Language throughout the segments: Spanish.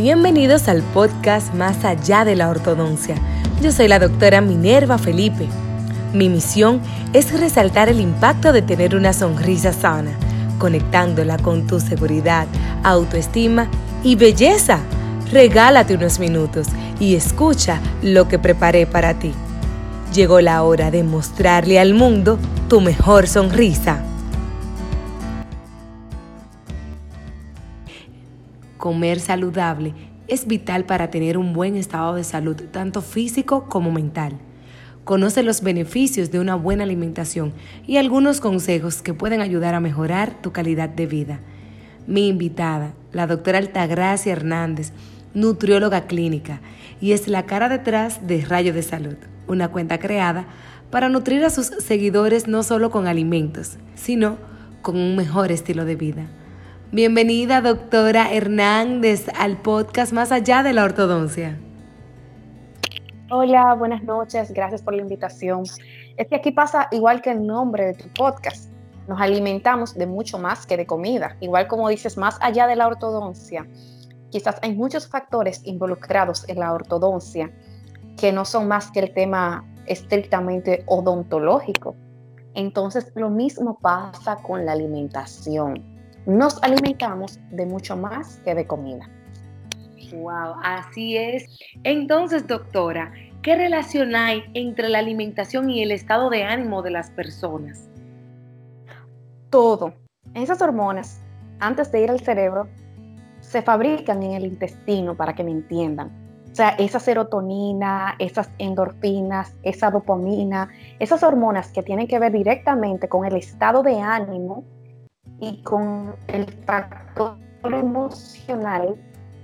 Bienvenidos al podcast Más allá de la ortodoncia. Yo soy la doctora Minerva Felipe. Mi misión es resaltar el impacto de tener una sonrisa sana, conectándola con tu seguridad, autoestima y belleza. Regálate unos minutos y escucha lo que preparé para ti. Llegó la hora de mostrarle al mundo tu mejor sonrisa. Comer saludable es vital para tener un buen estado de salud, tanto físico como mental. Conoce los beneficios de una buena alimentación y algunos consejos que pueden ayudar a mejorar tu calidad de vida. Mi invitada, la doctora Altagracia Hernández, nutrióloga clínica, y es la cara detrás de Rayo de Salud, una cuenta creada para nutrir a sus seguidores no solo con alimentos, sino con un mejor estilo de vida. Bienvenida, doctora Hernández, al podcast Más allá de la ortodoncia. Hola, buenas noches, gracias por la invitación. Es que aquí pasa igual que el nombre de tu podcast. Nos alimentamos de mucho más que de comida, igual como dices, más allá de la ortodoncia. Quizás hay muchos factores involucrados en la ortodoncia que no son más que el tema estrictamente odontológico. Entonces, lo mismo pasa con la alimentación nos alimentamos de mucho más que de comida. Wow, así es. Entonces, doctora, ¿qué relación hay entre la alimentación y el estado de ánimo de las personas? Todo. Esas hormonas, antes de ir al cerebro, se fabrican en el intestino, para que me entiendan. O sea, esa serotonina, esas endorfinas, esa dopamina, esas hormonas que tienen que ver directamente con el estado de ánimo y con el factor emocional,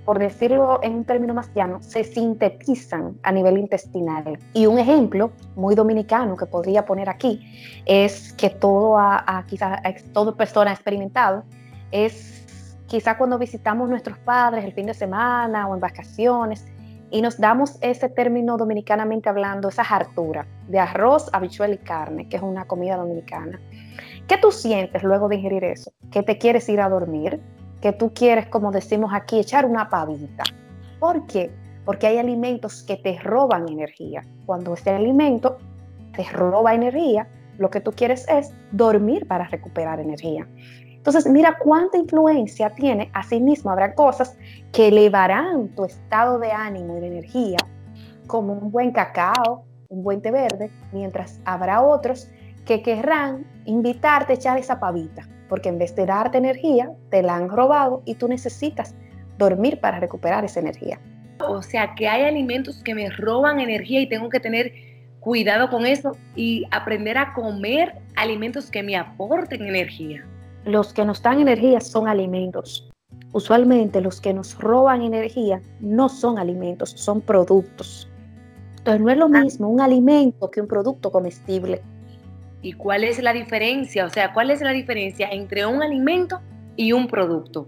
por decirlo en un término más llano, se sintetizan a nivel intestinal. Y un ejemplo muy dominicano que podría poner aquí es que todo, a, quizá, toda persona ha experimentado es quizá cuando visitamos nuestros padres el fin de semana o en vacaciones y nos damos ese término dominicanamente hablando, esa hartura de arroz, habichuela y carne, que es una comida dominicana. ¿Qué tú sientes luego de ingerir eso? ¿Que te quieres ir a dormir? ¿Que tú quieres, como decimos aquí, echar una pavita? ¿Por qué? Porque hay alimentos que te roban energía. Cuando este alimento te roba energía, lo que tú quieres es dormir para recuperar energía. Entonces, mira cuánta influencia tiene. Asimismo, habrá cosas que elevarán tu estado de ánimo y de energía, como un buen cacao, un buen té verde, mientras habrá otros que querrán invitarte a echar esa pavita, porque en vez de darte energía, te la han robado y tú necesitas dormir para recuperar esa energía. O sea, que hay alimentos que me roban energía y tengo que tener cuidado con eso y aprender a comer alimentos que me aporten energía. Los que nos dan energía son alimentos. Usualmente los que nos roban energía no son alimentos, son productos. Entonces no es lo ah. mismo un alimento que un producto comestible. ¿Y cuál es la diferencia? O sea, ¿cuál es la diferencia entre un alimento y un producto?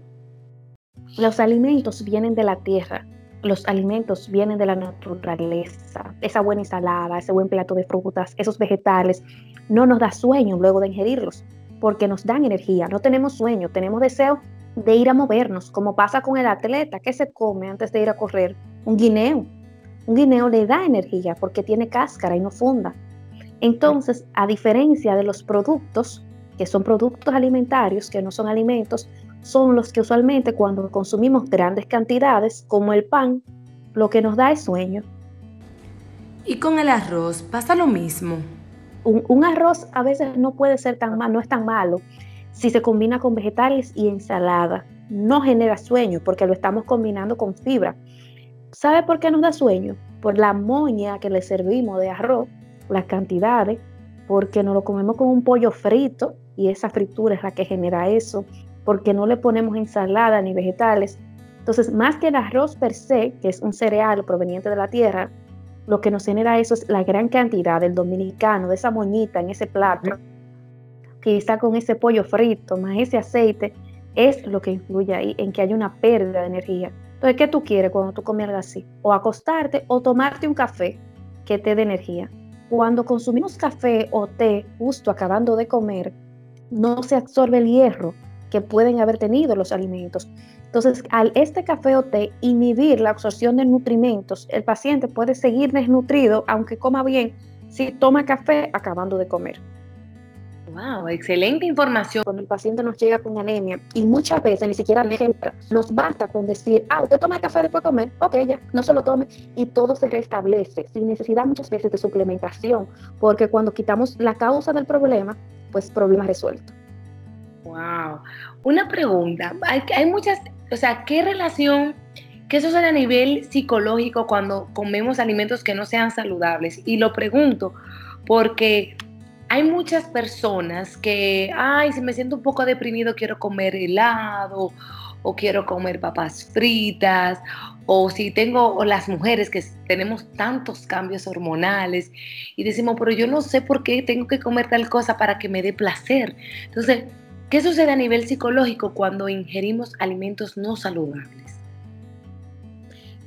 Los alimentos vienen de la tierra, los alimentos vienen de la naturaleza. Esa buena ensalada, ese buen plato de frutas, esos vegetales, no nos da sueño luego de ingerirlos, porque nos dan energía. No tenemos sueño, tenemos deseo de ir a movernos, como pasa con el atleta que se come antes de ir a correr un guineo. Un guineo le da energía porque tiene cáscara y no funda. Entonces, a diferencia de los productos, que son productos alimentarios, que no son alimentos, son los que usualmente cuando consumimos grandes cantidades, como el pan, lo que nos da es sueño. ¿Y con el arroz pasa lo mismo? Un, arroz a veces no puede ser tan malo, no es tan malo si se combina con vegetales y ensalada. No genera sueño porque lo estamos combinando con fibra. ¿Sabe por qué nos da sueño? Por la moña que le servimos de arroz las cantidades, porque no lo comemos con un pollo frito y esa fritura es la que genera eso, porque no le ponemos ensalada ni vegetales. Entonces, más que el arroz per se, que es un cereal proveniente de la tierra, lo que nos genera eso es la gran cantidad del dominicano, de esa moñita en ese plato, está con ese pollo frito, más ese aceite, es lo que influye ahí en que hay una pérdida de energía. Entonces, ¿qué tú quieres cuando tú comes así? O acostarte o tomarte un café que te dé energía. Cuando consumimos café o té justo acabando de comer, no se absorbe el hierro que pueden haber tenido los alimentos Entonces, al este café o té inhibir la absorción de nutrimentos, el paciente puede seguir desnutrido aunque coma bien si toma café acabando de comer. Wow, excelente información. Cuando el paciente nos llega con anemia y muchas veces ni siquiera ejemplo, nos basta con decir, ah, usted toma café después de comer, ok, ya, no se lo tome y todo se restablece sin necesidad muchas veces de suplementación, porque cuando quitamos la causa del problema, pues problema resuelto. Wow. Una pregunta, hay, hay muchas o sea, ¿qué relación, qué sucede a nivel psicológico cuando comemos alimentos que no sean saludables? Y lo pregunto porque hay muchas personas que, ay, si me siento un poco deprimido, quiero comer helado o quiero comer papas fritas, o si tengo, o las mujeres que tenemos tantos cambios hormonales y decimos, pero yo no sé por qué tengo que comer tal cosa para que me dé placer. Entonces, ¿Qué sucede a nivel psicológico cuando ingerimos alimentos no saludables?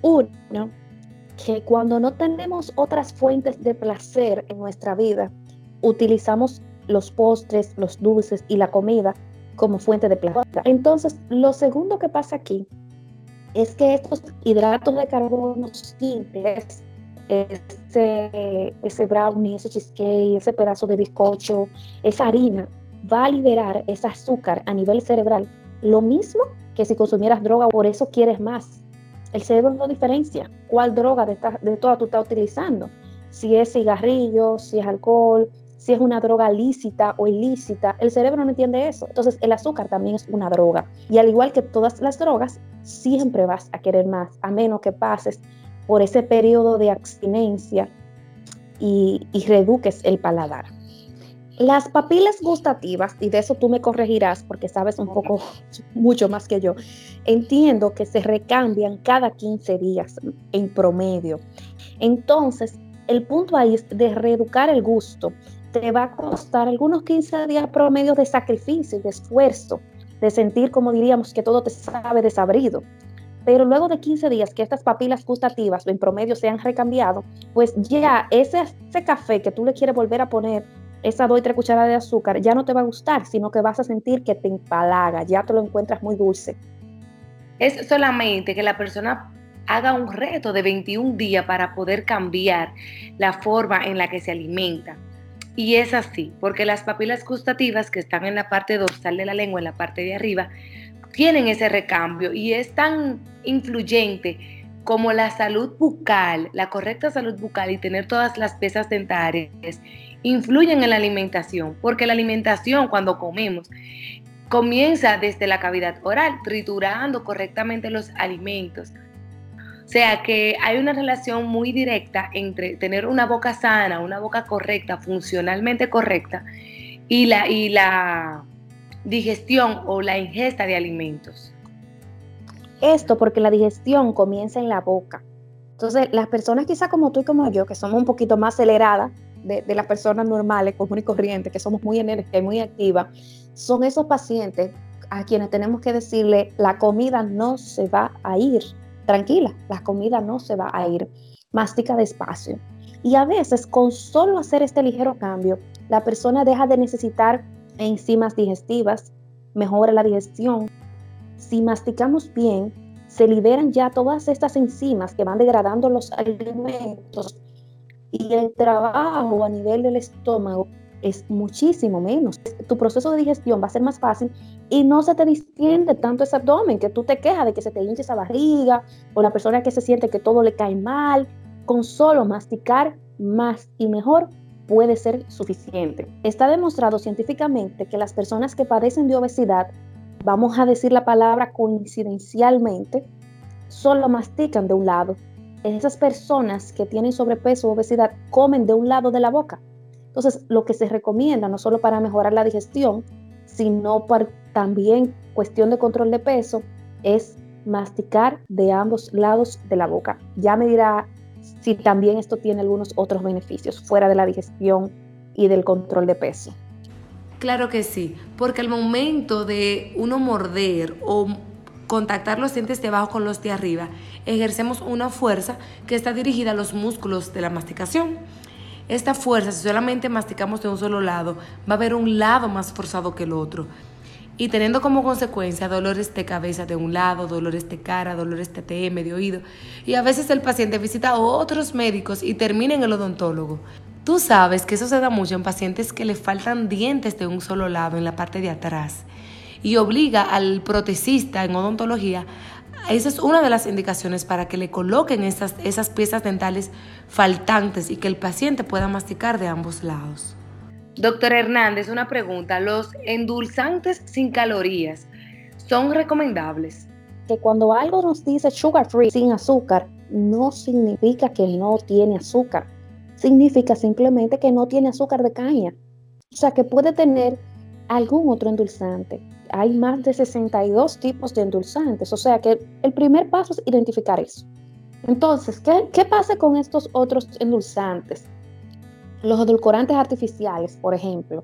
Uno, que cuando no tenemos otras fuentes de placer en nuestra vida, utilizamos los postres, los dulces y la comida como fuente de placer. Entonces, lo segundo que pasa aquí es que estos hidratos de carbono simples, ese, ese brownie, ese cheesecake, ese pedazo de bizcocho, esa harina, va a liberar ese azúcar a nivel cerebral, lo mismo que si consumieras droga, por eso quieres más. El cerebro no diferencia cuál droga de, de todas tú estás utilizando, si es cigarrillo, si es alcohol, si es una droga lícita o ilícita, el cerebro no entiende eso. Entonces el azúcar también es una droga. Y al igual que todas las drogas, siempre vas a querer más, a menos que pases por ese periodo de abstinencia y, reduques el paladar. Las papilas gustativas, y de eso tú me corregirás porque sabes un poco, mucho más que yo, entiendo que se recambian cada 15 días en promedio. Entonces, el punto ahí es de reeducar el gusto. Te va a costar algunos 15 días promedio de sacrificio y de esfuerzo, de sentir, como diríamos, que todo te sabe desabrido. Pero luego de 15 días que estas papilas gustativas en promedio se han recambiado, pues ya ese, café que tú le quieres volver a poner esa dos y tres cucharadas de azúcar ya no te va a gustar, sino que vas a sentir que te empalaga, ya te lo encuentras muy dulce. Es solamente que la persona haga un reto de 21 días para poder cambiar la forma en la que se alimenta. Y es así, porque las papilas gustativas que están en la parte dorsal de la lengua, en la parte de arriba, tienen ese recambio y es tan influyente como la salud bucal, la correcta salud bucal y tener todas las pesas dentarias influyen en la alimentación, porque la alimentación cuando comemos comienza desde la cavidad oral, triturando correctamente los alimentos. Sea que hay una relación muy directa entre tener una boca sana, una boca correcta, funcionalmente correcta, y la, y la digestión o la ingesta de alimentos. Esto porque la digestión comienza en la boca. Entonces, las personas quizá como tú y como yo, que somos un poquito más aceleradas de, las personas normales, comunes y corrientes, que somos muy enérgicas y muy activas, son esos pacientes a quienes tenemos que decirle, la comida no se va a ir. Tranquila, la comida no se va a ir. Mastica despacio. Y a veces, con solo hacer este ligero cambio, la persona deja de necesitar enzimas digestivas, mejora la digestión. Si masticamos bien, se liberan ya todas estas enzimas que van degradando los alimentos y el trabajo a nivel del estómago es muchísimo menos. Tu proceso de digestión va a ser más fácil y no se te distiende tanto ese abdomen, que tú te quejas de que se te hinche esa barriga o la persona que se siente que todo le cae mal. Con solo masticar más y mejor puede ser suficiente. Está demostrado científicamente que las personas que padecen de obesidad, vamos a decir la palabra coincidencialmente, solo mastican de un lado esas personas que tienen sobrepeso o obesidad comen de un lado de la boca. Entonces, lo que se recomienda, no solo para mejorar la digestión, sino para también cuestión de control de peso, es masticar de ambos lados de la boca. Ya me dirá si también esto tiene algunos otros beneficios fuera de la digestión y del control de peso. Claro que sí, porque al momento de uno morder o contactar los dientes de abajo con los de arriba, ejercemos una fuerza que está dirigida a los músculos de la masticación. Esta fuerza, si solamente masticamos de un solo lado, va a haber un lado más forzado que el otro. y teniendo como consecuencia dolores de cabeza de un lado, dolores de cara, dolores de TM, de oído. Y a veces el paciente visita a otros médicos y termina en el odontólogo. Tú sabes que eso se da mucho en pacientes que le faltan dientes de un solo lado en la parte de atrás y obliga al protecista en odontología esa es una de las indicaciones para que le coloquen esas, esas piezas dentales faltantes y que el paciente pueda masticar de ambos lados. Doctor Hernández, una pregunta. ¿Los endulzantes sin calorías son recomendables? Que cuando algo nos dice sugar free, sin azúcar, no significa que no tiene azúcar significa simplemente que no tiene azúcar de caña. O sea, que puede tener algún otro endulzante. Hay más de 62 tipos de endulzantes. O sea, que el primer paso es identificar eso. Entonces, ¿qué, qué pasa con estos otros endulzantes? Los edulcorantes artificiales, por ejemplo,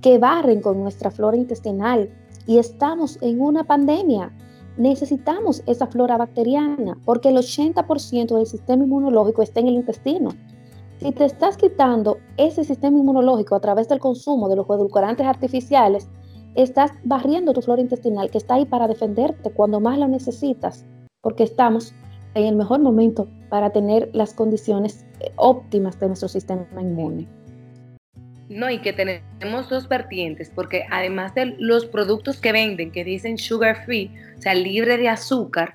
que barren con nuestra flora intestinal y estamos en una pandemia. Necesitamos esa flora bacteriana porque el 80% del sistema inmunológico está en el intestino. Si te estás quitando ese sistema inmunológico a través del consumo de los edulcorantes artificiales, estás barriendo tu flora intestinal que está ahí para defenderte cuando más lo necesitas, porque estamos en el mejor momento para tener las condiciones eh, óptimas de nuestro sistema inmune. No, y que tenemos dos vertientes, porque además de los productos que venden, que dicen sugar free, o sea, libre de azúcar,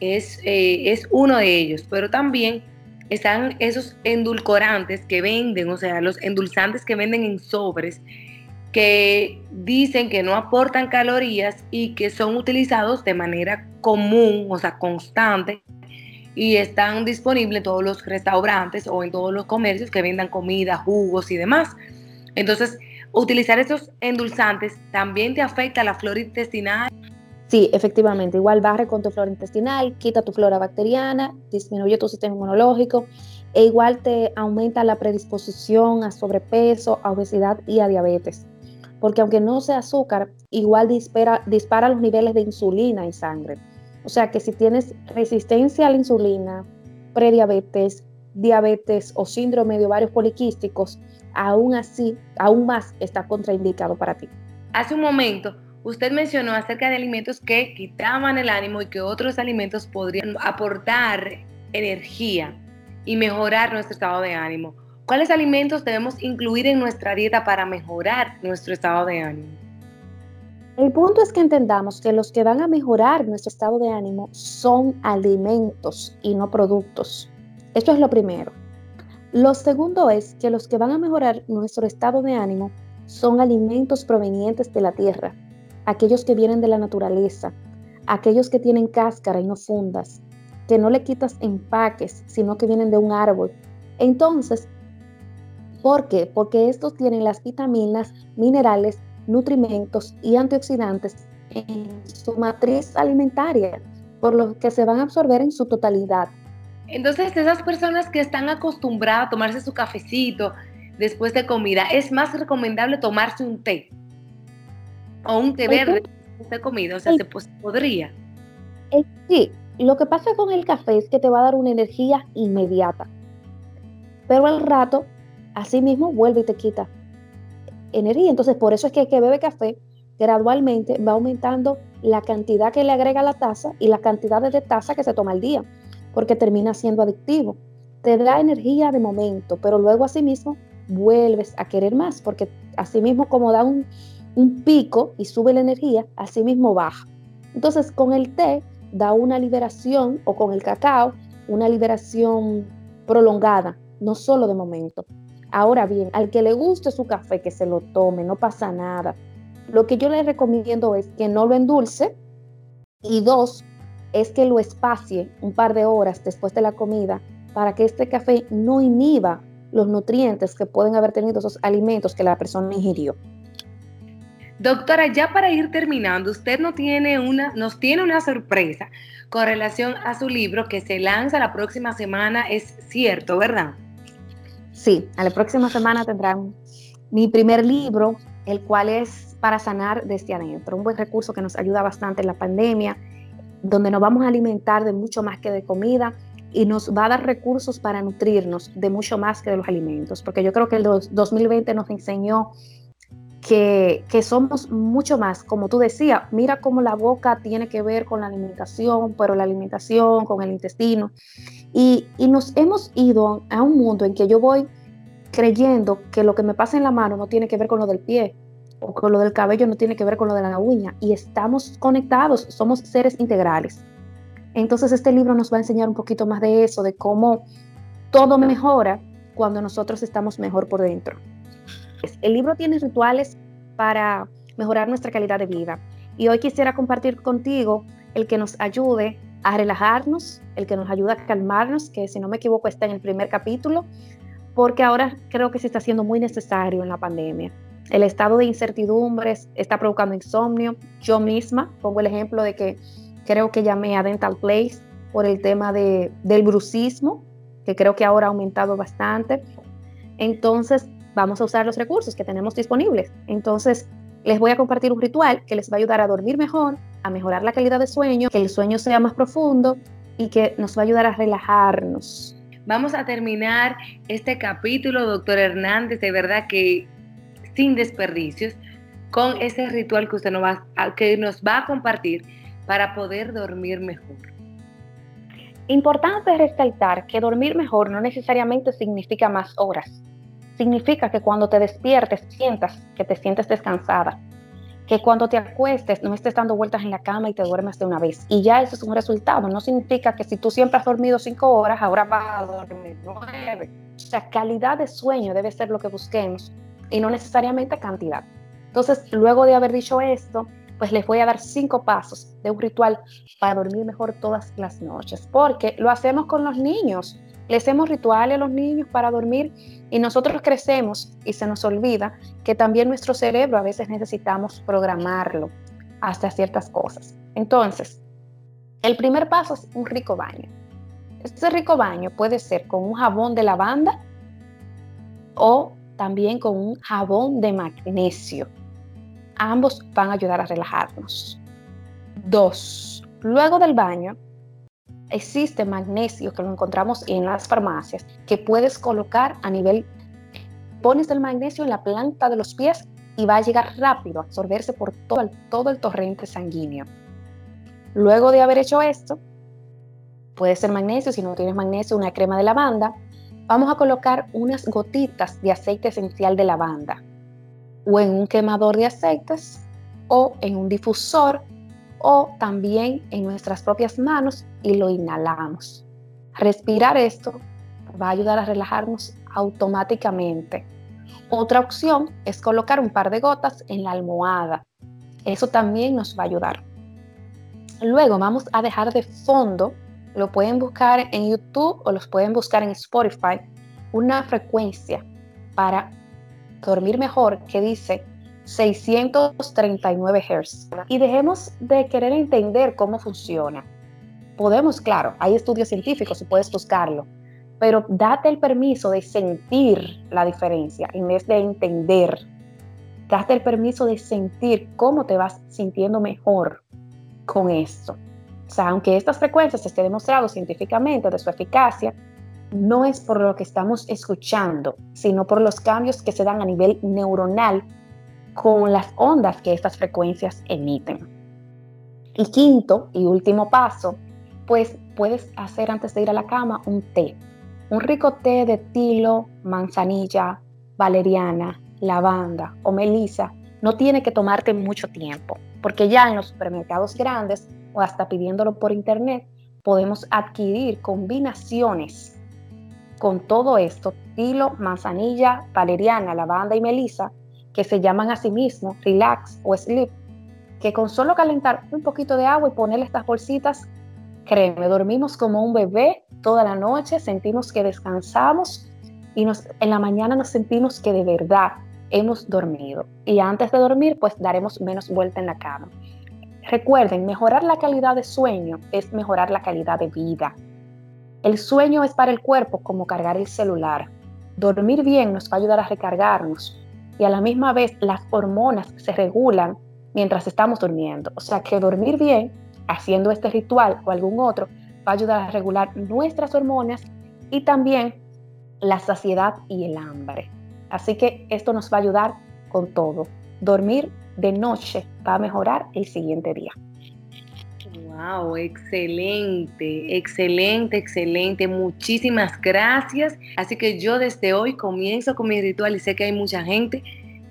es, eh, es uno de ellos, pero también están esos endulcorantes que venden, o sea, los endulzantes que venden en sobres, que dicen que no aportan calorías y que son utilizados de manera común, o sea, constante, y están disponibles en todos los restaurantes o en todos los comercios que vendan comida, jugos y demás. Entonces, utilizar esos endulzantes también te afecta la flora intestinal Sí, efectivamente, igual barre con tu flora intestinal, quita tu flora bacteriana, disminuye tu sistema inmunológico e igual te aumenta la predisposición a sobrepeso, a obesidad y a diabetes. Porque aunque no sea azúcar, igual dispara, los niveles de insulina en sangre. O sea que si tienes resistencia a la insulina, prediabetes, diabetes o síndrome de ovarios poliquísticos, aún así, aún más está contraindicado para ti. Hace un momento Usted mencionó acerca de alimentos que quitaban el ánimo y que otros alimentos podrían aportar energía y mejorar nuestro estado de ánimo. ¿Cuáles alimentos debemos incluir en nuestra dieta para mejorar nuestro estado de ánimo? El punto es que entendamos que los que van a mejorar nuestro estado de ánimo son alimentos y no productos. Esto es lo primero. Lo segundo es que los que van a mejorar nuestro estado de ánimo son alimentos provenientes de la tierra, aquellos que vienen de la naturaleza, aquellos que tienen cáscara y no fundas, que no le quitas empaques, sino que vienen de un árbol. Entonces, ¿por qué? Porque estos tienen las vitaminas, minerales, nutrimentos y antioxidantes en su matriz alimentaria, por lo que se van a absorber en su totalidad. Entonces, esas personas que están acostumbradas a tomarse su cafecito después de comida, es más recomendable tomarse un té o un té verde de comida, o sea, se podría. Sí, lo que pasa con el café es que te va a dar una energía inmediata, pero al rato, así mismo vuelve y te quita energía. Entonces, por eso es que el que bebe café gradualmente va aumentando la cantidad que le agrega la taza y la cantidad de taza que se toma al día, porque termina siendo adictivo. Te da energía de momento, pero luego así mismo vuelves a querer más, porque así mismo como da un, un pico y sube la energía, así mismo baja. Entonces, con el té da una liberación o con el cacao una liberación prolongada, no solo de momento. Ahora bien, al que le guste su café, que se lo tome, no pasa nada. Lo que yo le recomiendo es que no lo endulce y dos, es que lo espacie un par de horas después de la comida para que este café no inhiba los nutrientes que pueden haber tenido esos alimentos que la persona ingirió. Doctora, ya para ir terminando, usted no tiene una, nos tiene una sorpresa con relación a su libro que se lanza la próxima semana, es cierto, ¿verdad? Sí, a la próxima semana tendrán mi primer libro, el cual es para sanar desde adentro, un buen recurso que nos ayuda bastante en la pandemia, donde nos vamos a alimentar de mucho más que de comida y nos va a dar recursos para nutrirnos de mucho más que de los alimentos, porque yo creo que el 2020 nos enseñó que, somos mucho más, como tú decías, mira cómo la boca tiene que ver con la alimentación, pero la alimentación con el intestino. Y, y nos hemos ido a un mundo en que yo voy creyendo que lo que me pasa en la mano no tiene que ver con lo del pie o con lo del cabello no tiene que ver con lo de la uña y estamos conectados, somos seres integrales. Entonces este libro nos va a enseñar un poquito más de eso, de cómo todo mejora cuando nosotros estamos mejor por dentro. El libro tiene rituales para mejorar nuestra calidad de vida y hoy quisiera compartir contigo el que nos ayude a relajarnos, el que nos ayuda a calmarnos, que si no me equivoco está en el primer capítulo, porque ahora creo que se está haciendo muy necesario en la pandemia. El estado de incertidumbres está provocando insomnio. Yo misma pongo el ejemplo de que creo que llamé a Dental Place por el tema de, del brucismo, que creo que ahora ha aumentado bastante. Entonces, vamos a usar los recursos que tenemos disponibles. Entonces, les voy a compartir un ritual que les va a ayudar a dormir mejor, a mejorar la calidad de sueño, que el sueño sea más profundo y que nos va a ayudar a relajarnos. Vamos a terminar este capítulo, doctor Hernández, de verdad que sin desperdicios, con ese ritual que usted nos va, que nos va a compartir para poder dormir mejor. Importante resaltar que dormir mejor no necesariamente significa más horas. Significa que cuando te despiertes sientas que te sientes descansada, que cuando te acuestes no estés dando vueltas en la cama y te duermes de una vez. Y ya eso es un resultado. No significa que si tú siempre has dormido cinco horas, ahora vas a dormir nueve. O sea, calidad de sueño debe ser lo que busquemos y no necesariamente cantidad. Entonces, luego de haber dicho esto, pues les voy a dar cinco pasos de un ritual para dormir mejor todas las noches, porque lo hacemos con los niños. Le hacemos rituales a los niños para dormir y nosotros crecemos y se nos olvida que también nuestro cerebro a veces necesitamos programarlo hasta ciertas cosas. Entonces, el primer paso es un rico baño. Este rico baño puede ser con un jabón de lavanda o también con un jabón de magnesio. Ambos van a ayudar a relajarnos. Dos, luego del baño, existe magnesio que lo encontramos en las farmacias que puedes colocar a nivel, pones el magnesio en la planta de los pies y va a llegar rápido a absorberse por todo el, todo el torrente sanguíneo. Luego de haber hecho esto, puede ser magnesio, si no tienes magnesio, una crema de lavanda, vamos a colocar unas gotitas de aceite esencial de lavanda o en un quemador de aceites o en un difusor o también en nuestras propias manos y lo inhalamos. Respirar esto va a ayudar a relajarnos automáticamente. Otra opción es colocar un par de gotas en la almohada. Eso también nos va a ayudar. Luego vamos a dejar de fondo lo pueden buscar en YouTube o los pueden buscar en Spotify, una frecuencia para dormir mejor que dice 639 Hz. Y dejemos de querer entender cómo funciona. Podemos, claro, hay estudios científicos y puedes buscarlo, pero date el permiso de sentir la diferencia en vez de entender. Date el permiso de sentir cómo te vas sintiendo mejor con esto. O sea, aunque estas frecuencias esté demostrado científicamente de su eficacia, no es por lo que estamos escuchando, sino por los cambios que se dan a nivel neuronal con las ondas que estas frecuencias emiten. Y quinto y último paso, pues puedes hacer antes de ir a la cama un té. Un rico té de tilo, manzanilla, valeriana, lavanda o melisa no tiene que tomarte mucho tiempo, porque ya en los supermercados grandes o hasta pidiéndolo por internet, podemos adquirir combinaciones con todo esto, tilo, manzanilla, valeriana, lavanda y melisa, que se llaman a sí mismo relax o sleep, que con solo calentar un poquito de agua y ponerle estas bolsitas, créeme, dormimos como un bebé toda la noche, sentimos que descansamos y en la mañana nos sentimos que de verdad hemos dormido. Y antes de dormir, pues daremos menos vuelta en la cama. Recuerden, mejorar la calidad de sueño es mejorar la calidad de vida. El sueño es para el cuerpo como cargar el celular. Dormir bien nos va a ayudar a recargarnos y a la misma vez las hormonas se regulan mientras estamos durmiendo. O sea que dormir bien, haciendo este ritual o algún otro, va a ayudar a regular nuestras hormonas y también la saciedad y el hambre. Así que esto nos va a ayudar con todo dormir de noche va a mejorar el siguiente día. Wow, excelente, excelente, excelente. Muchísimas gracias. Así que yo desde hoy comienzo con mi ritual y sé que hay mucha gente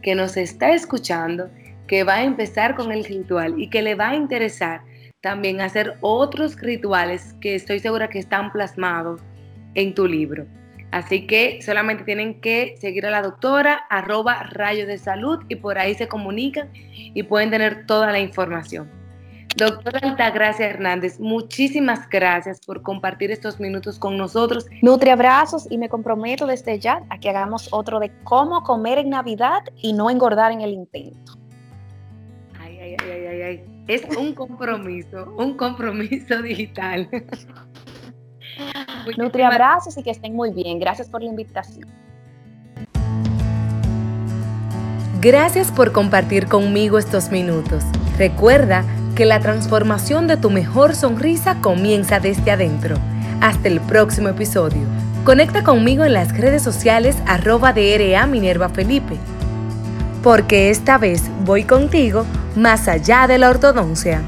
que nos está escuchando que va a empezar con el ritual y que le va a interesar también hacer otros rituales que estoy segura que están plasmados en tu libro. Así que solamente tienen que seguir a la doctora, arroba rayo de salud y por ahí se comunican y pueden tener toda la información. Doctora Altagracia Hernández, muchísimas gracias por compartir estos minutos con nosotros. Nutri abrazos y me comprometo desde ya a que hagamos otro de cómo comer en Navidad y no engordar en el intento. Ay, ay, ay, ay, ay. Es un compromiso, un compromiso digital. Nutri abrazos y que estén muy bien. Gracias por la invitación. Gracias por compartir conmigo estos minutos. Recuerda que la transformación de tu mejor sonrisa comienza desde adentro. Hasta el próximo episodio. Conecta conmigo en las redes sociales arroba DRA Minerva Felipe. Porque esta vez voy contigo más allá de la ortodoncia.